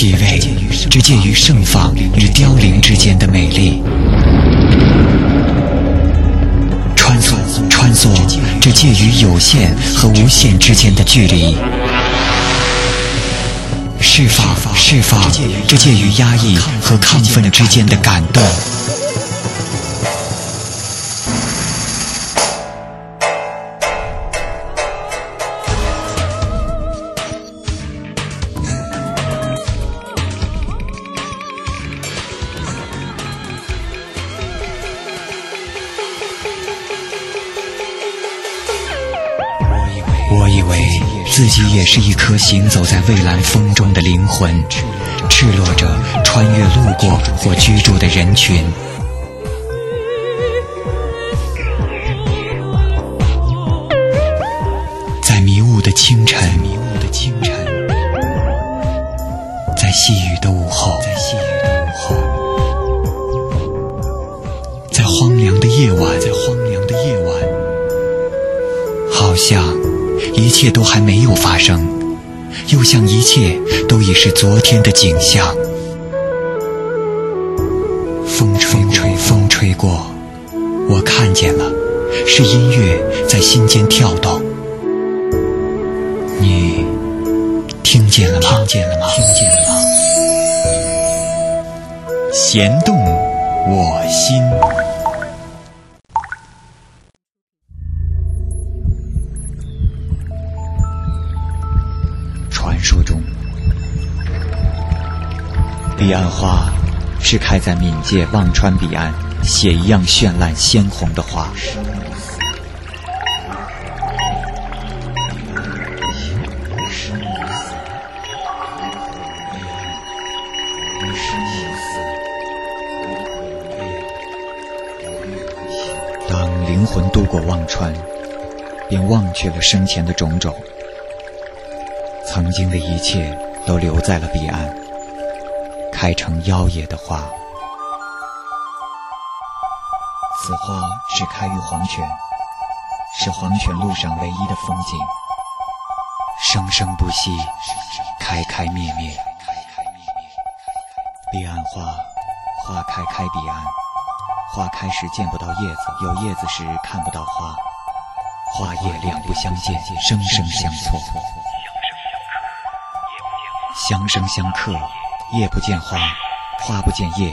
体味只介于盛放与凋零之间的美丽，穿梭穿梭只介于有限和无限之间的距离，释放释放这介于压抑和亢奋之间的感动。也是一颗行走在蔚蓝风中的灵魂，赤裸着穿越路过或居住的人群。是昨天的景象。风吹吹，风吹过，我看见了，是音乐在心间跳动。你听见了吗？听见了吗？听见了吗？弦动我心。彼岸花是开在闽界忘川彼岸血一样绚烂鲜红的花。当灵魂渡过忘川，便忘却了生前的种种，曾经的一切都留在了彼岸，开成妖冶的花。此花是开于黄泉，是黄泉路上唯一的风景，生生不息，开开灭灭。彼岸花，花开开彼岸。花开时见不到叶子，有叶子时看不到花，花叶两不相见，生生相错，相生相克，叶不见花，花不见叶，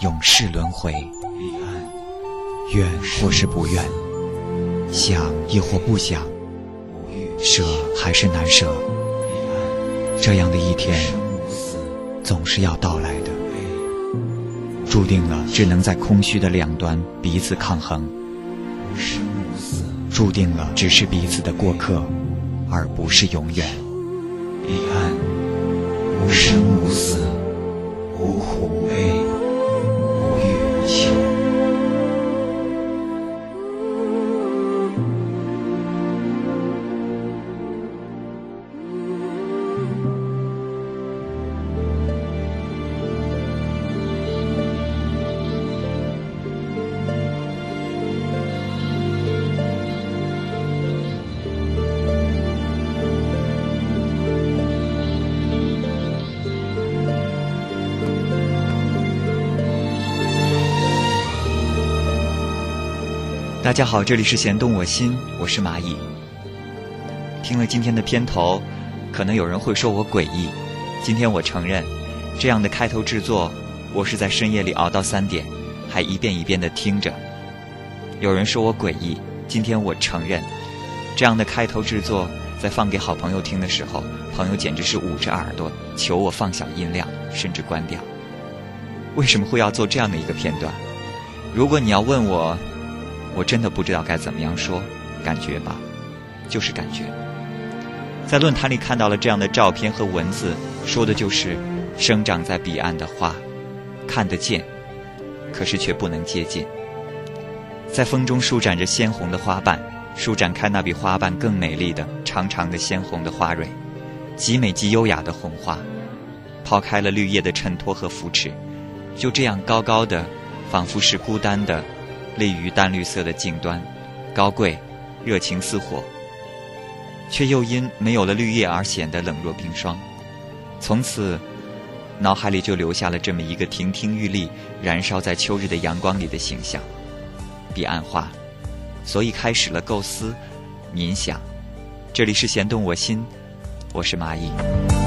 永世轮回。愿或是不愿，想亦或不想，舍还是难舍，这样的一天总是要到来的。注定了只能在空虚的两端彼此抗衡，注定了只是彼此的过客，而不是永远。彼岸无生无死，大家好，这里是弦动我心，我是蚂蚁。听了今天的片头，可能有人会说我诡异。今天我承认，这样的开头制作，我是在深夜里熬到三点，还一遍一遍的听着。有人说我诡异，今天我承认，这样的开头制作，在放给好朋友听的时候，朋友简直是捂着耳朵求我放小音量，甚至关掉。为什么会要做这样的一个片段？如果你要问我，我真的不知道该怎么样说，感觉吧，就是感觉。在论坛里看到了这样的照片和文字，说的就是生长在彼岸的花，看得见，可是却不能接近。在风中舒展着鲜红的花瓣，舒展开那比花瓣更美丽的长长的鲜红的花蕊，极美极优雅的红花，抛开了绿叶的衬托和扶持，就这样高高的，仿佛是孤单的。立于淡绿色的茎端，高贵，热情似火，却又因没有了绿叶而显得冷若冰霜。从此，脑海里就留下了这么一个亭亭玉立、燃烧在秋日的阳光里的形象——彼岸花。所以开始了构思、冥想。这里是弦动我心，我是蚂蚁。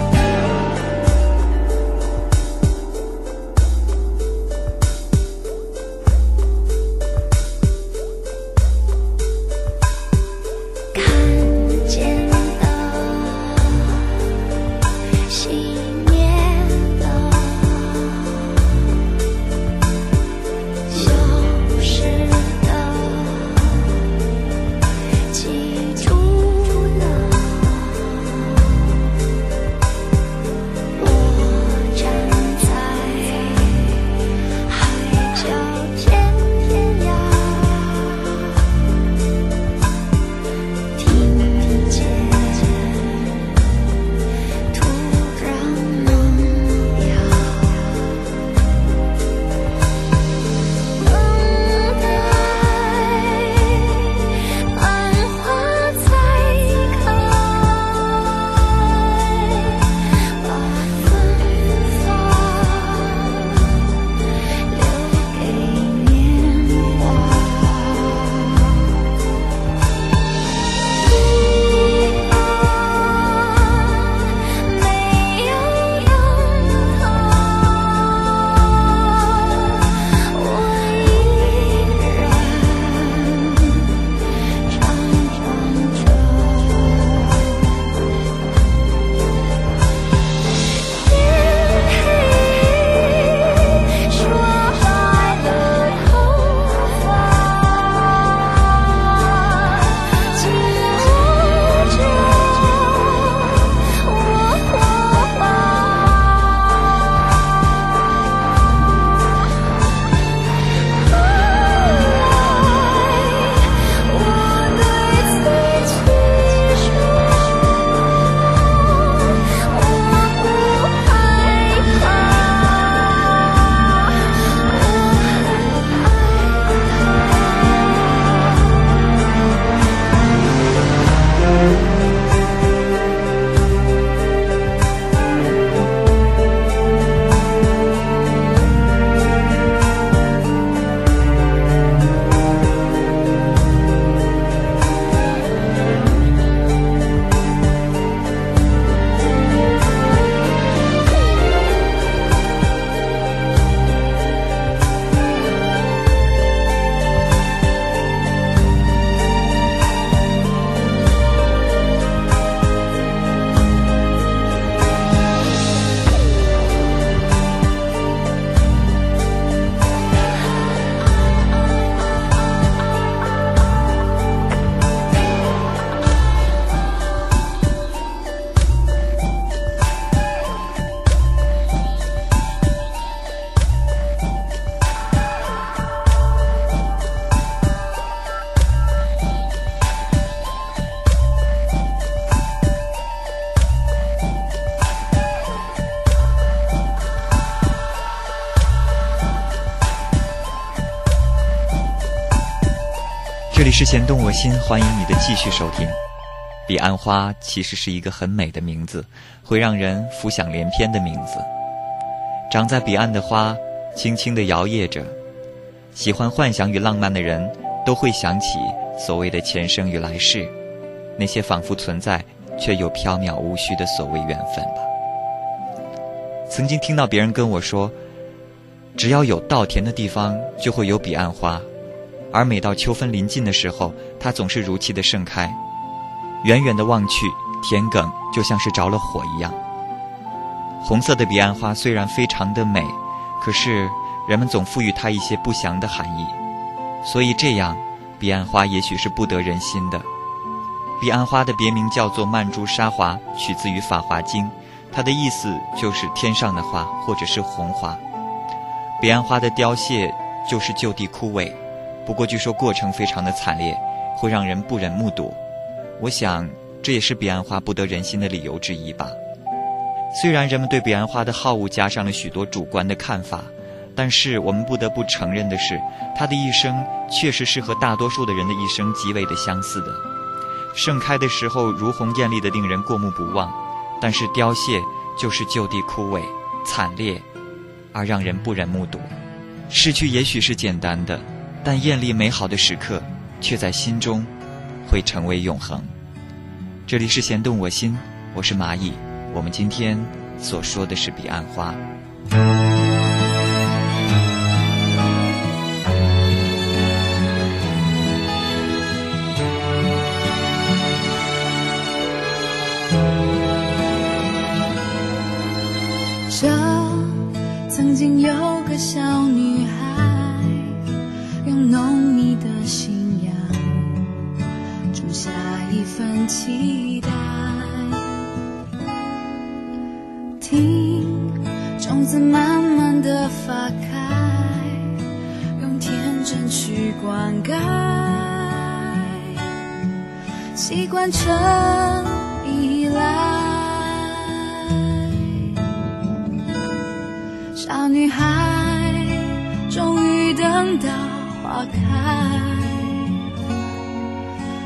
是弦动我心，欢迎你的继续收听。彼岸花其实是一个很美的名字，会让人浮想联翩的名字。长在彼岸的花，轻轻地摇曳着。喜欢幻想与浪漫的人，都会想起所谓的前生与来世，那些仿佛存在却又缥缈无虚的所谓缘分吧。曾经听到别人跟我说，只要有稻田的地方，就会有彼岸花。而每到秋分临近的时候，它总是如期的盛开。远远的望去，田埂就像是着了火一样。红色的彼岸花虽然非常的美，可是人们总赋予它一些不祥的含义。所以这样，彼岸花也许是不得人心的。彼岸花的别名叫做曼珠沙华，取自于《法华经》，它的意思就是天上的花，或者是红花。彼岸花的凋谢就是就地枯萎。不过，据说过程非常的惨烈，会让人不忍目睹。我想，这也是彼岸花不得人心的理由之一吧。虽然人们对彼岸花的好恶加上了许多主观的看法，但是我们不得不承认的是，它的一生确实是和大多数的人的一生极为的相似的。盛开的时候如红艳丽的令人过目不忘，但是凋谢就是就地枯萎。惨烈，而让人不忍目睹。失去也许是简单的，但艳丽美好的时刻，却在心中会成为永恒。这里是弦动我心，我是蚂蚁。我们今天所说的是彼岸花。这曾经有个小成依赖。小女孩终于等到花开，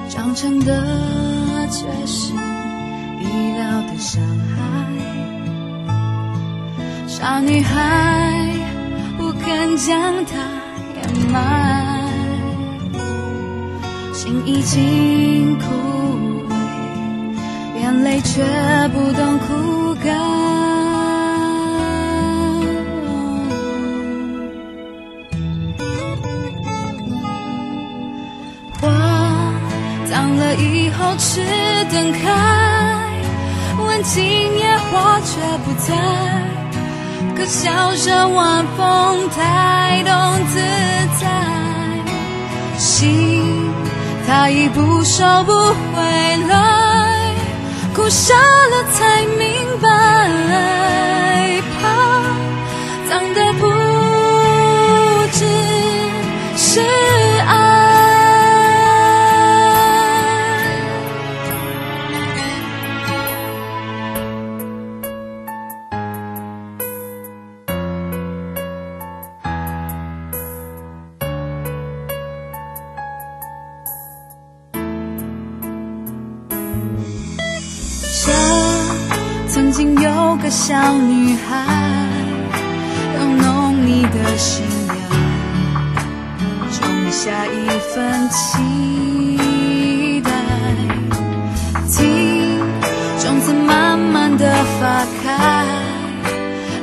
长成的却是意料的伤害。小女孩不肯将它掩埋，心已经枯，却不懂哭干。以后只等开，问今夜花却不在，可笑着晚风太懂自在，心它已不收不回来，哭瞎了才明白，怕脏的不只是小女孩用浓密的信仰种下一份期待，听种子慢慢的发开，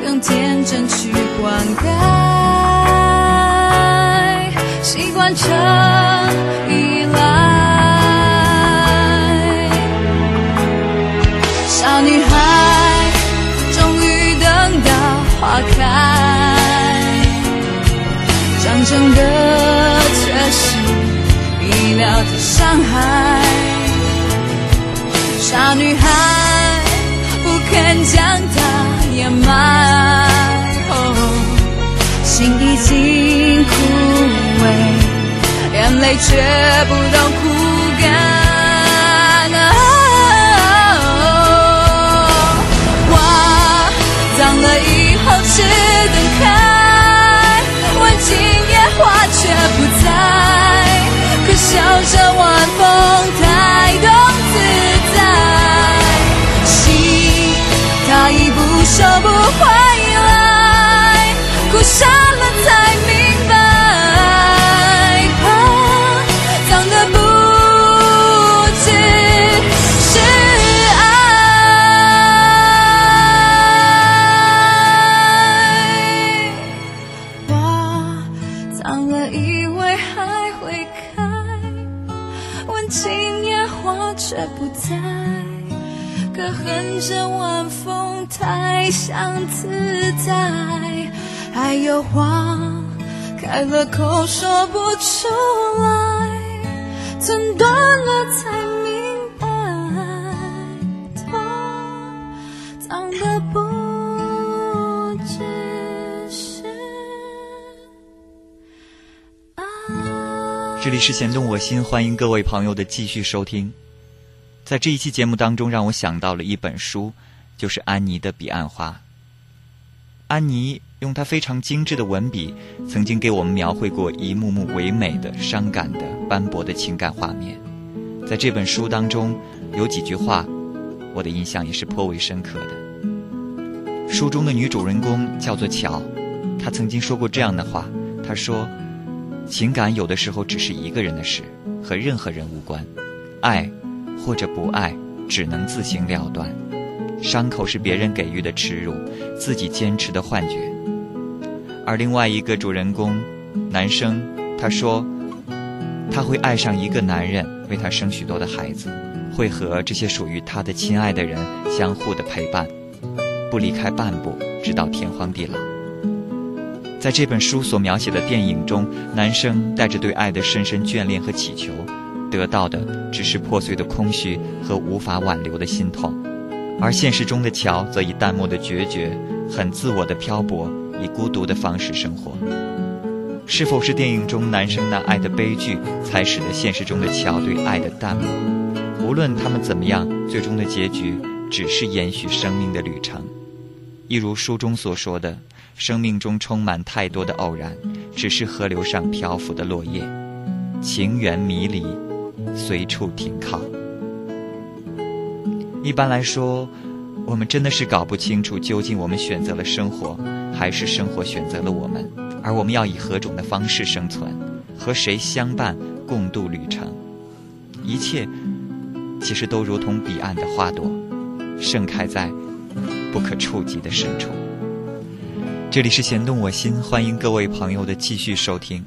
用天真去灌溉，习惯成疗的伤害。傻女孩不肯将它掩埋，心已经枯萎，眼泪却不懂哭是弦动我心，欢迎各位朋友的继续收听。在这一期节目当中，让我想到了一本书，就是安妮的《彼岸花》。安妮用她非常精致的文笔，曾经给我们描绘过一幕幕唯美的、伤感的、斑驳的情感画面。在这本书当中，有几句话，我的印象也是颇为深刻的。书中的女主人公叫做乔，她曾经说过这样的话：“她说，情感有的时候只是一个人的事，和任何人无关。爱或者不爱，只能自行了断。伤口是别人给予的耻辱，自己坚持的幻觉。”而另外一个主人公，男生，他说，他会爱上一个男人，为他生许多的孩子，会和这些属于他的亲爱的人相互的陪伴。不离开半步，直到天荒地老。在这本书所描写的电影中，男生带着对爱的深深眷恋和祈求，得到的只是破碎的空虚和无法挽留的心痛；而现实中的乔则以淡漠的决绝、很自我的漂泊、以孤独的方式生活。是否是电影中男生那爱的悲剧，才使得现实中的乔对爱的淡漠？无论他们怎么样，最终的结局只是延续生命的旅程。一如书中所说的，生命中充满太多的偶然，只是河流上漂浮的落叶，情缘迷离，随处停靠。一般来说，我们真的是搞不清楚，究竟我们选择了生活，还是生活选择了我们？而我们要以何种的方式生存，和谁相伴共度旅程？一切，其实都如同彼岸的花朵，盛开在。不可触及的深处。这里是弦动我心，欢迎各位朋友的继续收听。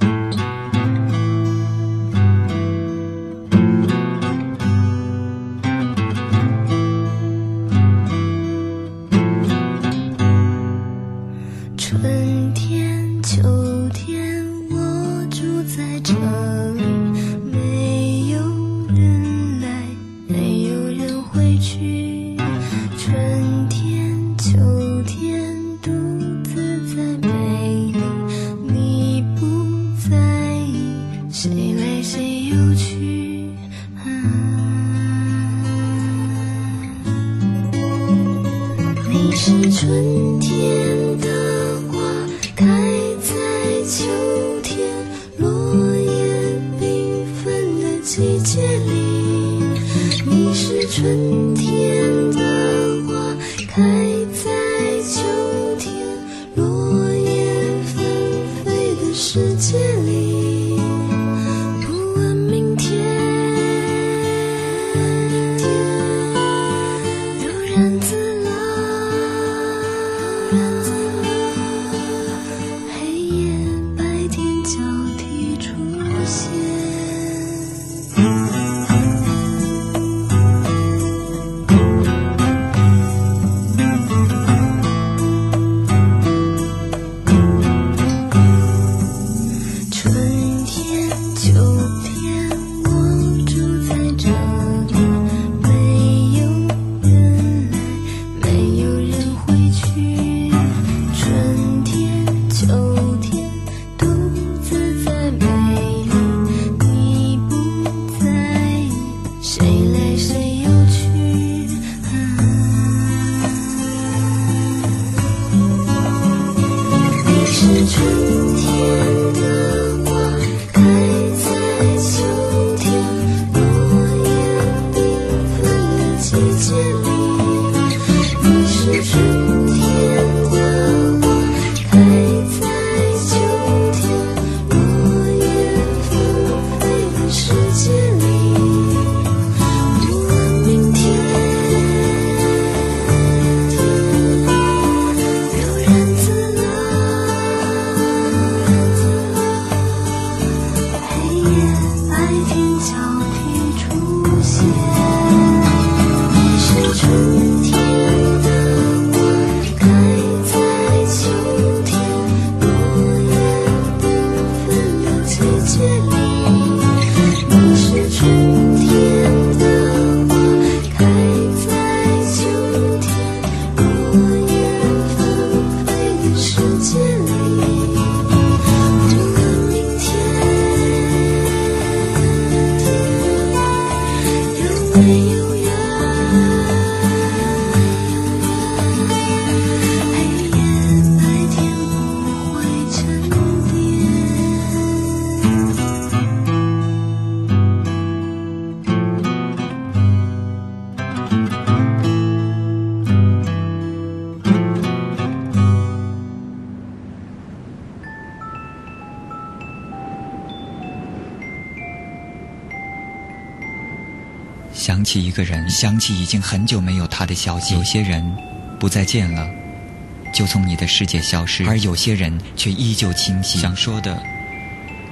个人，想起已经很久没有他的消息。有些人不再见了，就从你的世界消失；而有些人却依旧清晰。想说的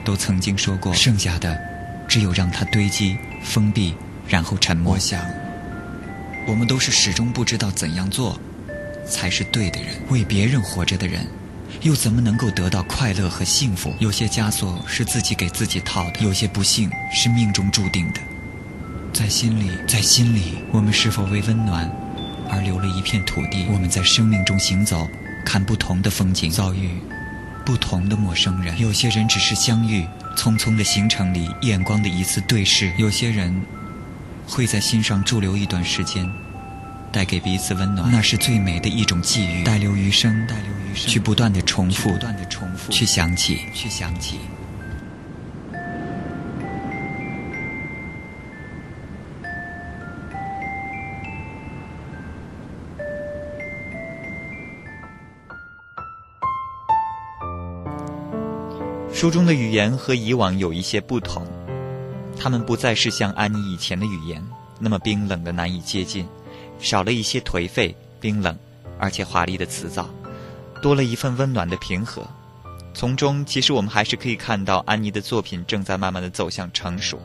都曾经说过，剩下的只有让它堆积、封闭，然后沉默。我想，我们都是始终不知道怎样做才是对的人。为别人活着的人，又怎么能够得到快乐和幸福？有些枷锁是自己给自己套的，有些不幸是命中注定的。在心里，在心里，我们是否为温暖而留了一片土地？我们在生命中行走，看不同的风景，遭遇不同的陌生人。有些人只是相遇，匆匆的行程里，眼光的一次对视；有些人会在心上驻留一段时间，带给彼此温暖。那是最美的一种际遇，带留余生，待留余生，去不断的重复，不断的重复，去想起，去想起。书中的语言和以往有一些不同，他们不再是像安妮以前的语言那么冰冷的难以接近，少了一些颓废、冰冷，而且华丽的辞藻，多了一份温暖的平和。从中，其实我们还是可以看到安妮的作品正在慢慢的走向成熟。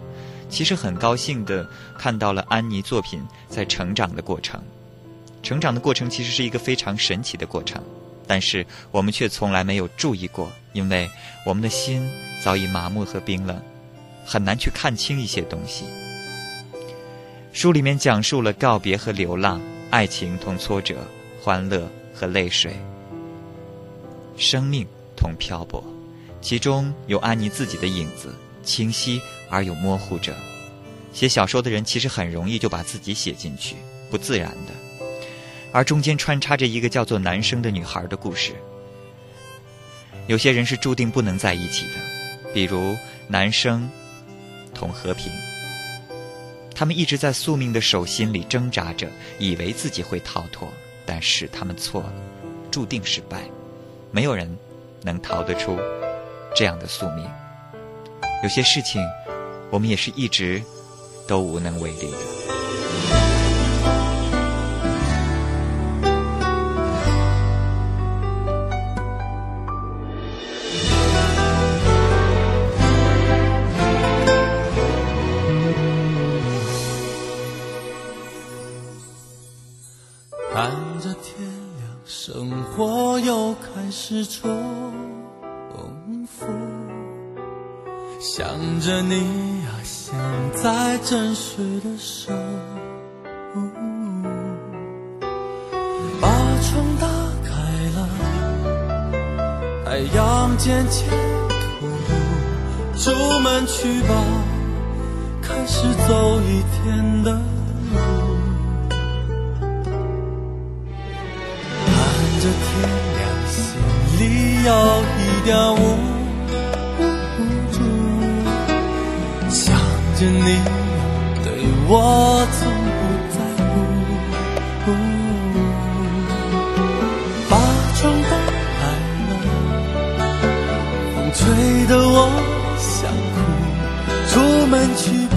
其实很高兴的看到了安妮作品在成长的过程，成长的过程其实是一个非常神奇的过程。但是我们却从来没有注意过，因为我们的心早已麻木和冰冷，很难去看清一些东西。书里面讲述了告别和流浪，爱情同挫折，欢乐和泪水，生命同漂泊，其中有安妮自己的影子，清晰而又模糊着。写小说的人其实很容易就把自己写进去，不自然的。而中间穿插着一个叫做男生的女孩的故事。有些人是注定不能在一起的，比如男生同和平，他们一直在宿命的手心里挣扎着，以为自己会逃脱，但是他们错了，注定失败，没有人能逃得出这样的宿命。有些事情，我们也是一直都无能为力的。的时候，把窗打开了，太阳渐渐突兀，出门去吧，开始走一天的路，看着天亮，心。里有一点无助，想着你我从不在乎，把窗打开了，风吹得我想哭，出门去吧，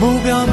目标明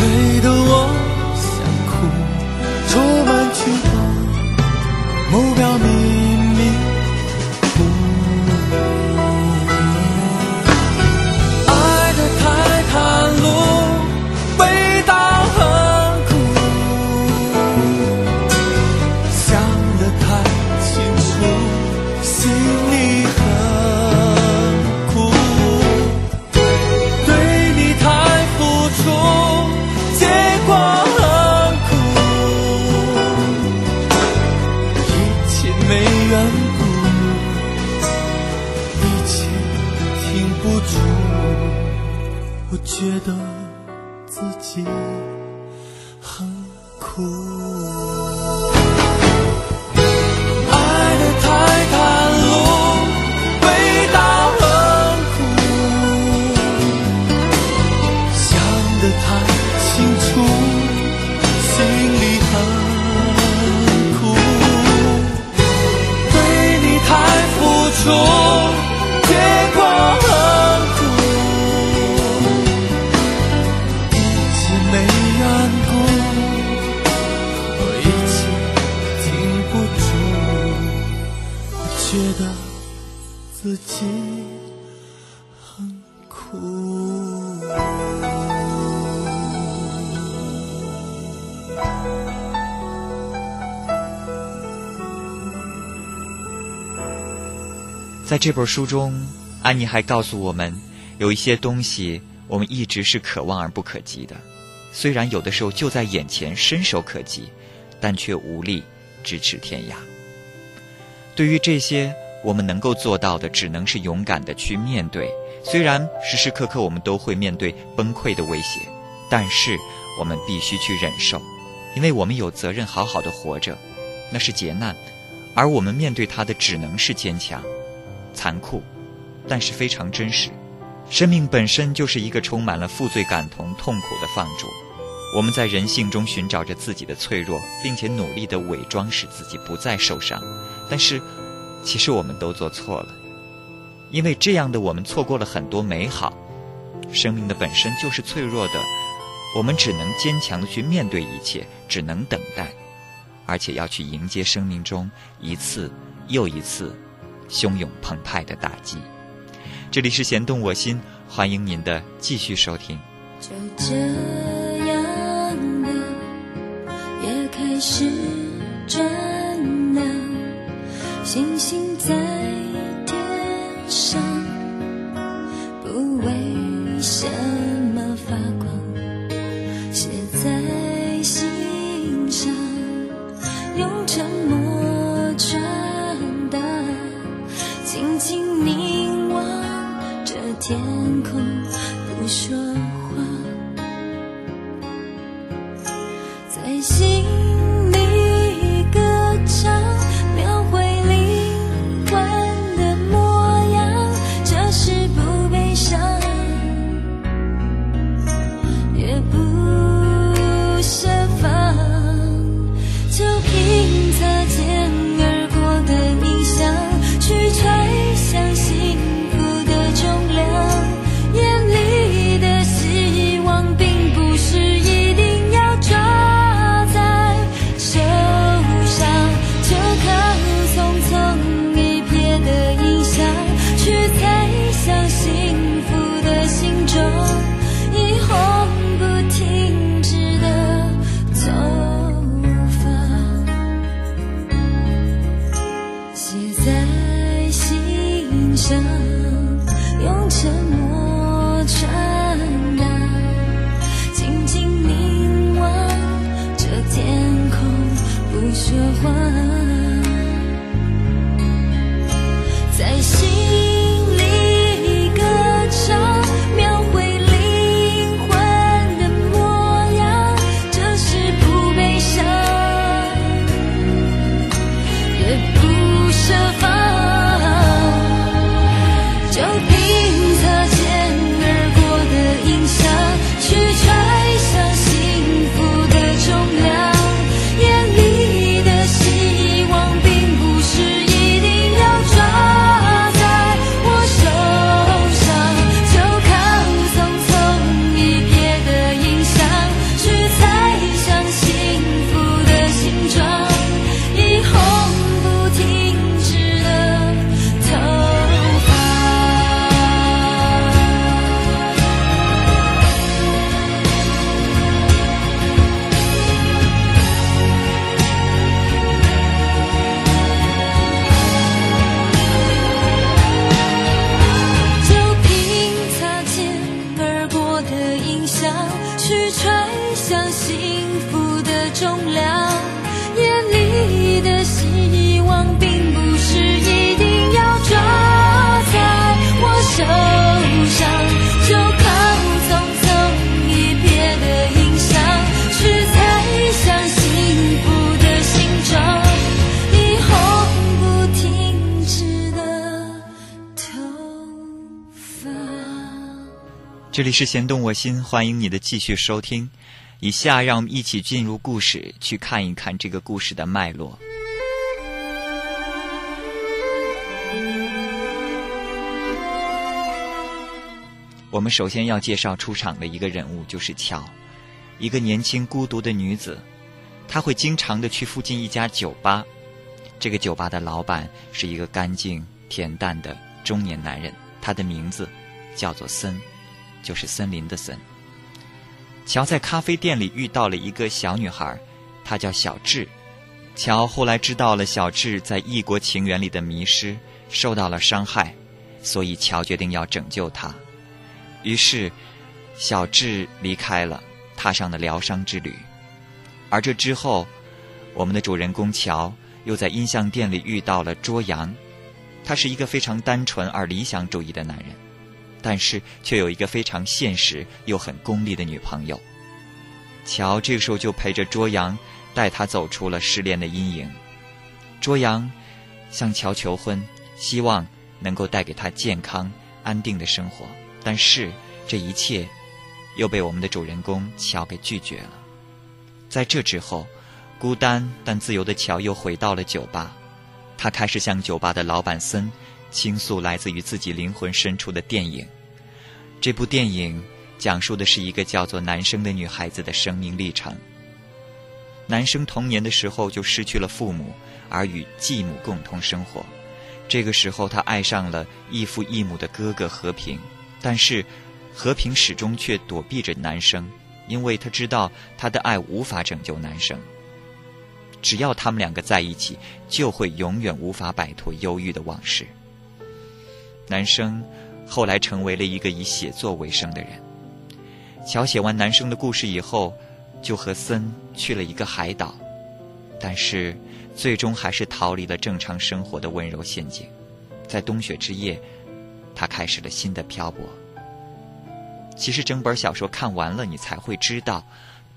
吹得我的苦。在这本书中，安妮还告诉我们，有一些东西我们一直是可望而不可及的，虽然有的时候就在眼前，伸手可及，但却无力咫尺天涯。对于这些，我们能够做到的，只能是勇敢的去面对。虽然时时刻刻我们都会面对崩溃的威胁，但是我们必须去忍受，因为我们有责任好好的活着，那是劫难，而我们面对它的只能是坚强。残酷，但是非常真实。生命本身就是一个充满了负罪感同痛苦的放逐。我们在人性中寻找着自己的脆弱，并且努力地伪装，使自己不再受伤。但是，其实我们都做错了，因为这样的我们错过了很多美好。生命的本身就是脆弱的，我们只能坚强的去面对一切，只能等待，而且要去迎接生命中一次又一次。汹涌澎湃的打击。这里是弦动我心，欢迎您的继续收听。就这样的，也开始转了，星星在想。这里是弦动我心，欢迎你的继续收听。以下让我们一起进入故事，去看一看这个故事的脉络。我们首先要介绍出场的一个人物，就是乔，一个年轻孤独的女子。她会经常的去附近一家酒吧，这个酒吧的老板是一个干净恬淡的中年男人，他的名字叫做森。就是森林的森。乔在咖啡店里遇到了一个小女孩，她叫小智。乔后来知道了小智在异国情缘里的迷失，受到了伤害，所以乔决定要拯救她。于是，小智离开了，踏上了疗伤之旅。而这之后，我们的主人公乔又在音像店里遇到了卓阳，他是一个非常单纯而理想主义的男人。但是却有一个非常现实又很功利的女朋友。乔这个时候就陪着卓阳，带他走出了失恋的阴影。卓阳向乔求婚，希望能够带给他健康安定的生活。但是这一切又被我们的主人公乔给拒绝了。在这之后，孤单但自由的乔又回到了酒吧，他开始向酒吧的老板森。倾诉来自于自己灵魂深处的电影。这部电影讲述的是一个叫做男生的女孩子的生命历程。男生童年的时候就失去了父母，而与继母共同生活。这个时候，他爱上了异父异母的哥哥和平，但是和平始终却躲避着男生，因为他知道他的爱无法拯救男生。只要他们两个在一起，就会永远无法摆脱忧郁的往事。男生后来成为了一个以写作为生的人。乔写完男生的故事以后，就和森去了一个海岛，但是最终还是逃离了正常生活的温柔陷阱。在冬雪之夜，他开始了新的漂泊。其实整本小说看完了，你才会知道，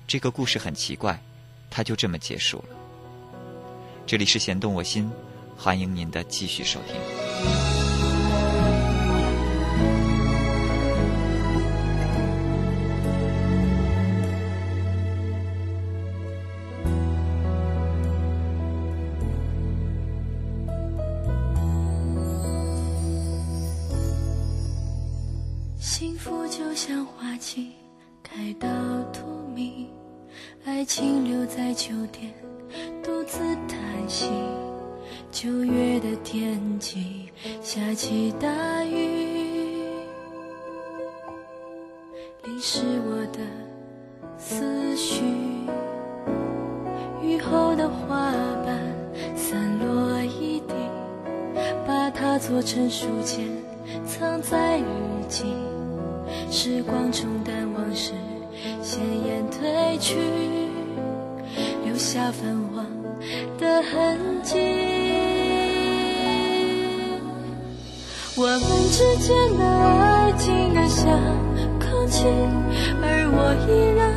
这个故事很奇怪，它就这么结束了。这里是弦动我心，欢迎您的继续收听。在酒店，独自叹息。九月的天气，下起大雨，淋湿我的思绪。雨后的花瓣散落一地，把它做成书签，藏在日记。时光冲淡往事，鲜艳褪去，留下泛黄的痕迹。我们之间的爱静得像空气，而我依然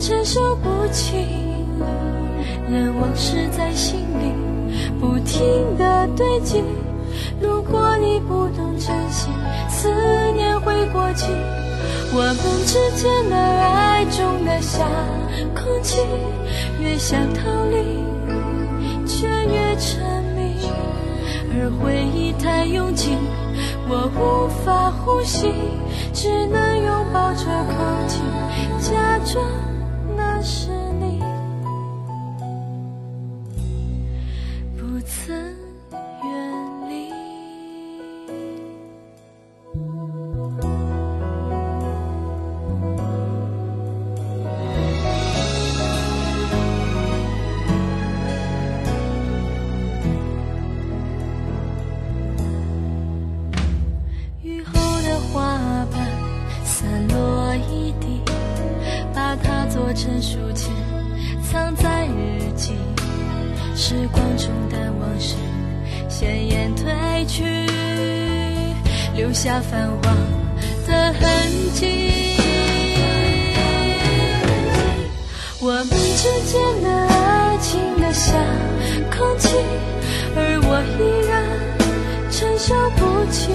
承受不起。任往事在心里不停地堆积。如果你不懂珍惜，思念会过期。我们之间的爱重得像空气，越想逃离，却越沉迷。而回忆太拥挤，我无法呼吸，只能拥抱着空气，假装成书签，藏在日记。时光冲淡往事，鲜艳褪去，留下泛黄的痕迹。我们之间的爱情的像空气，而我依然承受不起。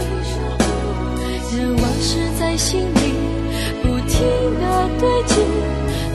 任往事在心里不停的堆积。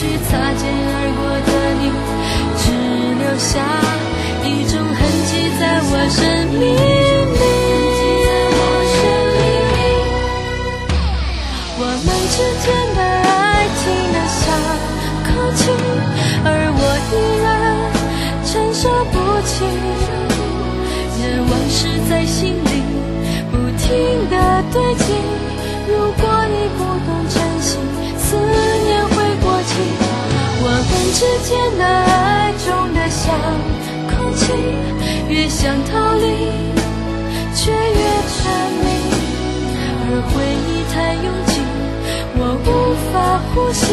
去擦肩而过的你，只留下一种痕迹在我生命们之间的爱中的像空气，越想逃离，却越沉迷。而回忆太拥挤，我无法呼吸，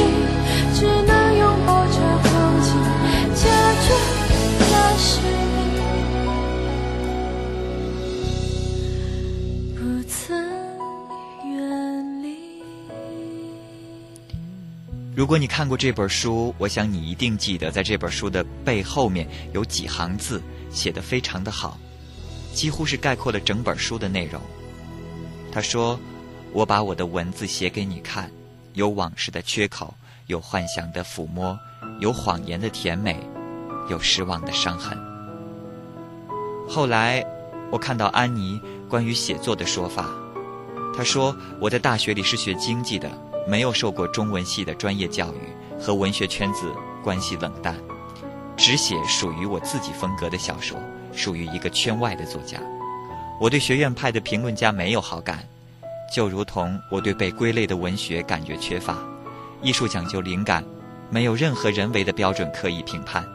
只能拥抱着空气，假装如果你看过这本书，我想你一定记得，在这本书的背后面有几行字写得非常的好，几乎是概括了整本书的内容。他说：“我把我的文字写给你看，有往事的缺口，有幻想的抚摸，有谎言的甜美，有失望的伤痕。”后来，我看到安妮关于写作的说法，她说：“我在大学里是学经济的，没有受过中文系的专业教育，和文学圈子关系冷淡，只写属于我自己风格的小说，属于一个圈外的作家。我对学院派的评论家没有好感，就如同我对被归类的文学感觉缺乏。艺术讲究灵感，没有任何人为的标准可以评判，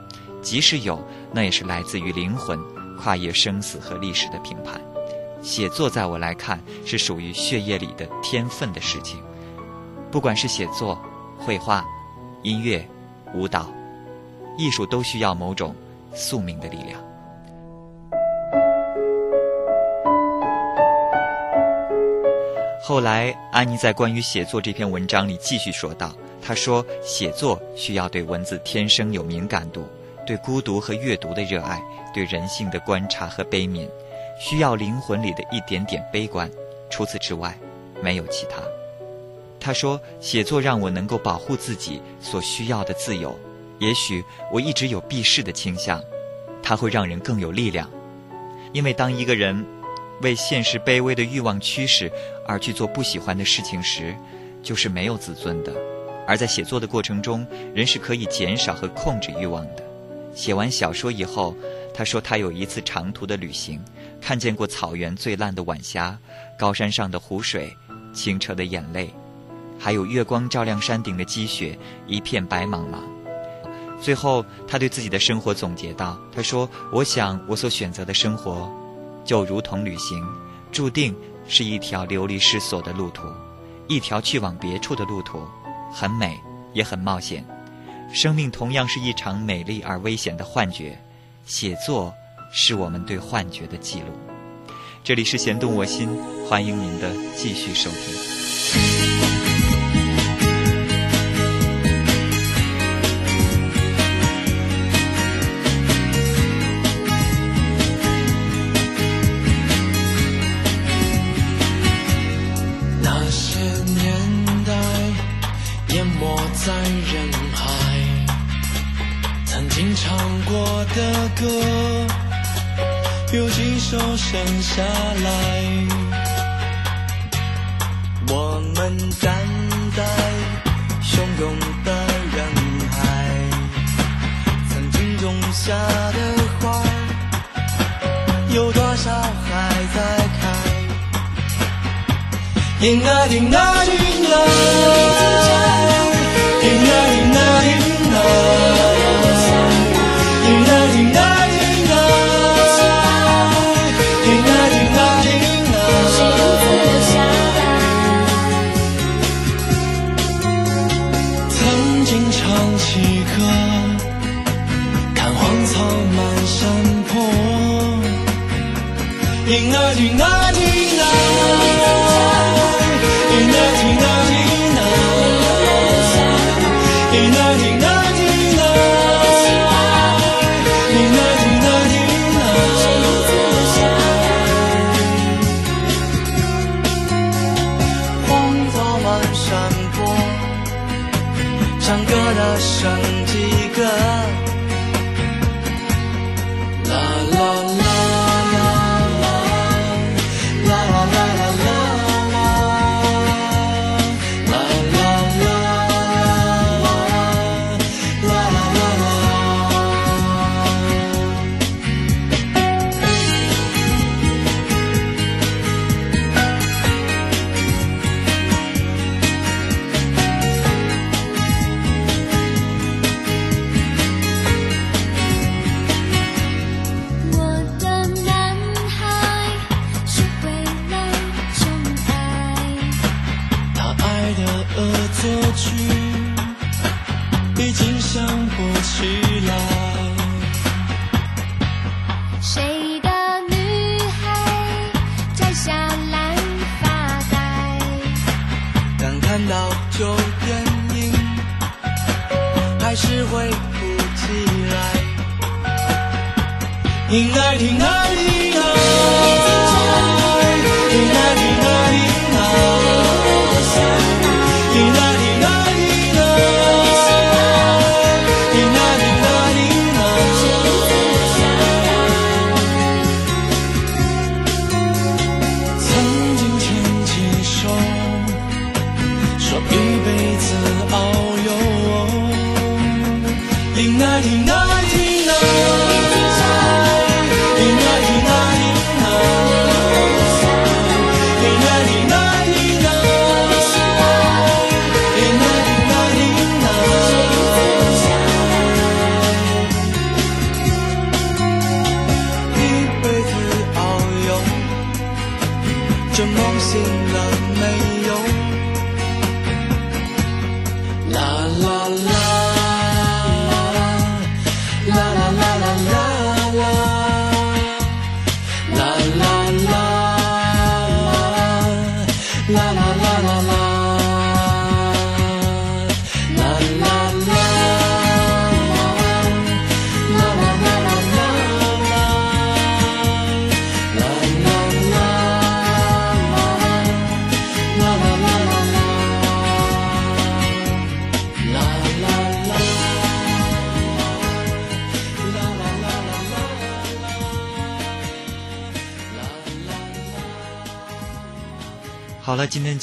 即使有，那也是来自于灵魂，跨越生死和历史的评判。写作在我来看是属于血液里的天分的事情，不管是写作、绘画、音乐、舞蹈，艺术都需要某种宿命的力量。后来，安妮在关于写作这篇文章里继续说道：“她说，写作需要对文字天生有敏感度，对孤独和阅读的热爱，对人性的观察和悲悯，需要灵魂里的一点点悲观。除此之外，没有其他。”他说：“写作让我能够保护自己所需要的自由。也许我一直有避世的倾向，它会让人更有力量。因为当一个人……”为现实卑微的欲望驱使而去做不喜欢的事情时，就是没有自尊的。而在写作的过程中，人是可以减少和控制欲望的。写完小说以后，他说他有一次长途的旅行，看见过草原最烂的晚霞，高山上的湖水，清澈的眼泪，还有月光照亮山顶的积雪，一片白茫茫。最后，他对自己的生活总结道：“他说，我想我所选择的生活。”就如同旅行，注定是一条流离失所的路途，一条去往别处的路途，很美，也很冒险。生命同样是一场美丽而危险的幻觉，写作是我们对幻觉的记录。这里是弦动我心，欢迎您的继续收听。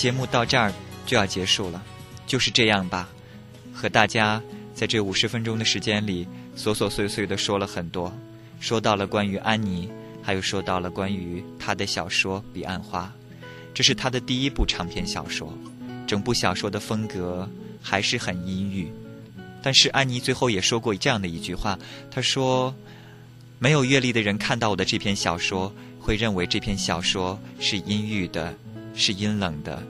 节目到这儿就要结束了，就是这样吧。和大家在这五十分钟的时间里，琐琐碎碎的说了很多，说到了关于安妮，还有说到了关于她的小说《彼岸花》，这是她的第一部长篇小说，整部小说的风格还是很阴郁。但是安妮最后也说过这样的一句话，她说：“没有阅历的人看到我的这篇小说，会认为这篇小说是阴郁的，是阴冷的，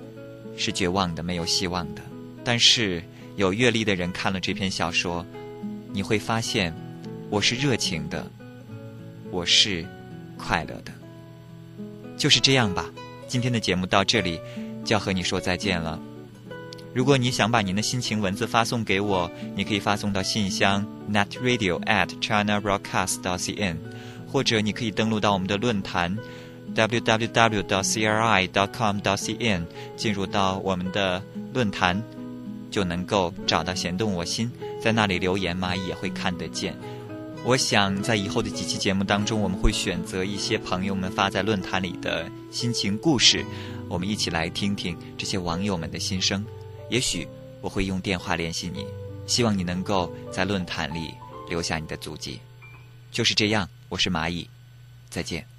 是绝望的，没有希望的。但是有阅历的人看了这篇小说，你会发现，我是热情的，我是快乐的。就是这样吧。今天的节目到这里就要和你说再见了。如果你想把您的心情文字发送给我，你可以发送到信箱 netradio at chinabroadcast dot cn，或者你可以登录到我们的论坛 www.cri.com.cn，进入到我们的论坛，就能够找到弦动我心，在那里留言，蚂蚁也会看得见。我想在以后的几期节目当中，我们会选择一些朋友们发在论坛里的心情故事，我们一起来听听这些网友们的心声。也许我会用电话联系你，希望你能够在论坛里留下你的足迹。就是这样，我是蚂蚁，再见。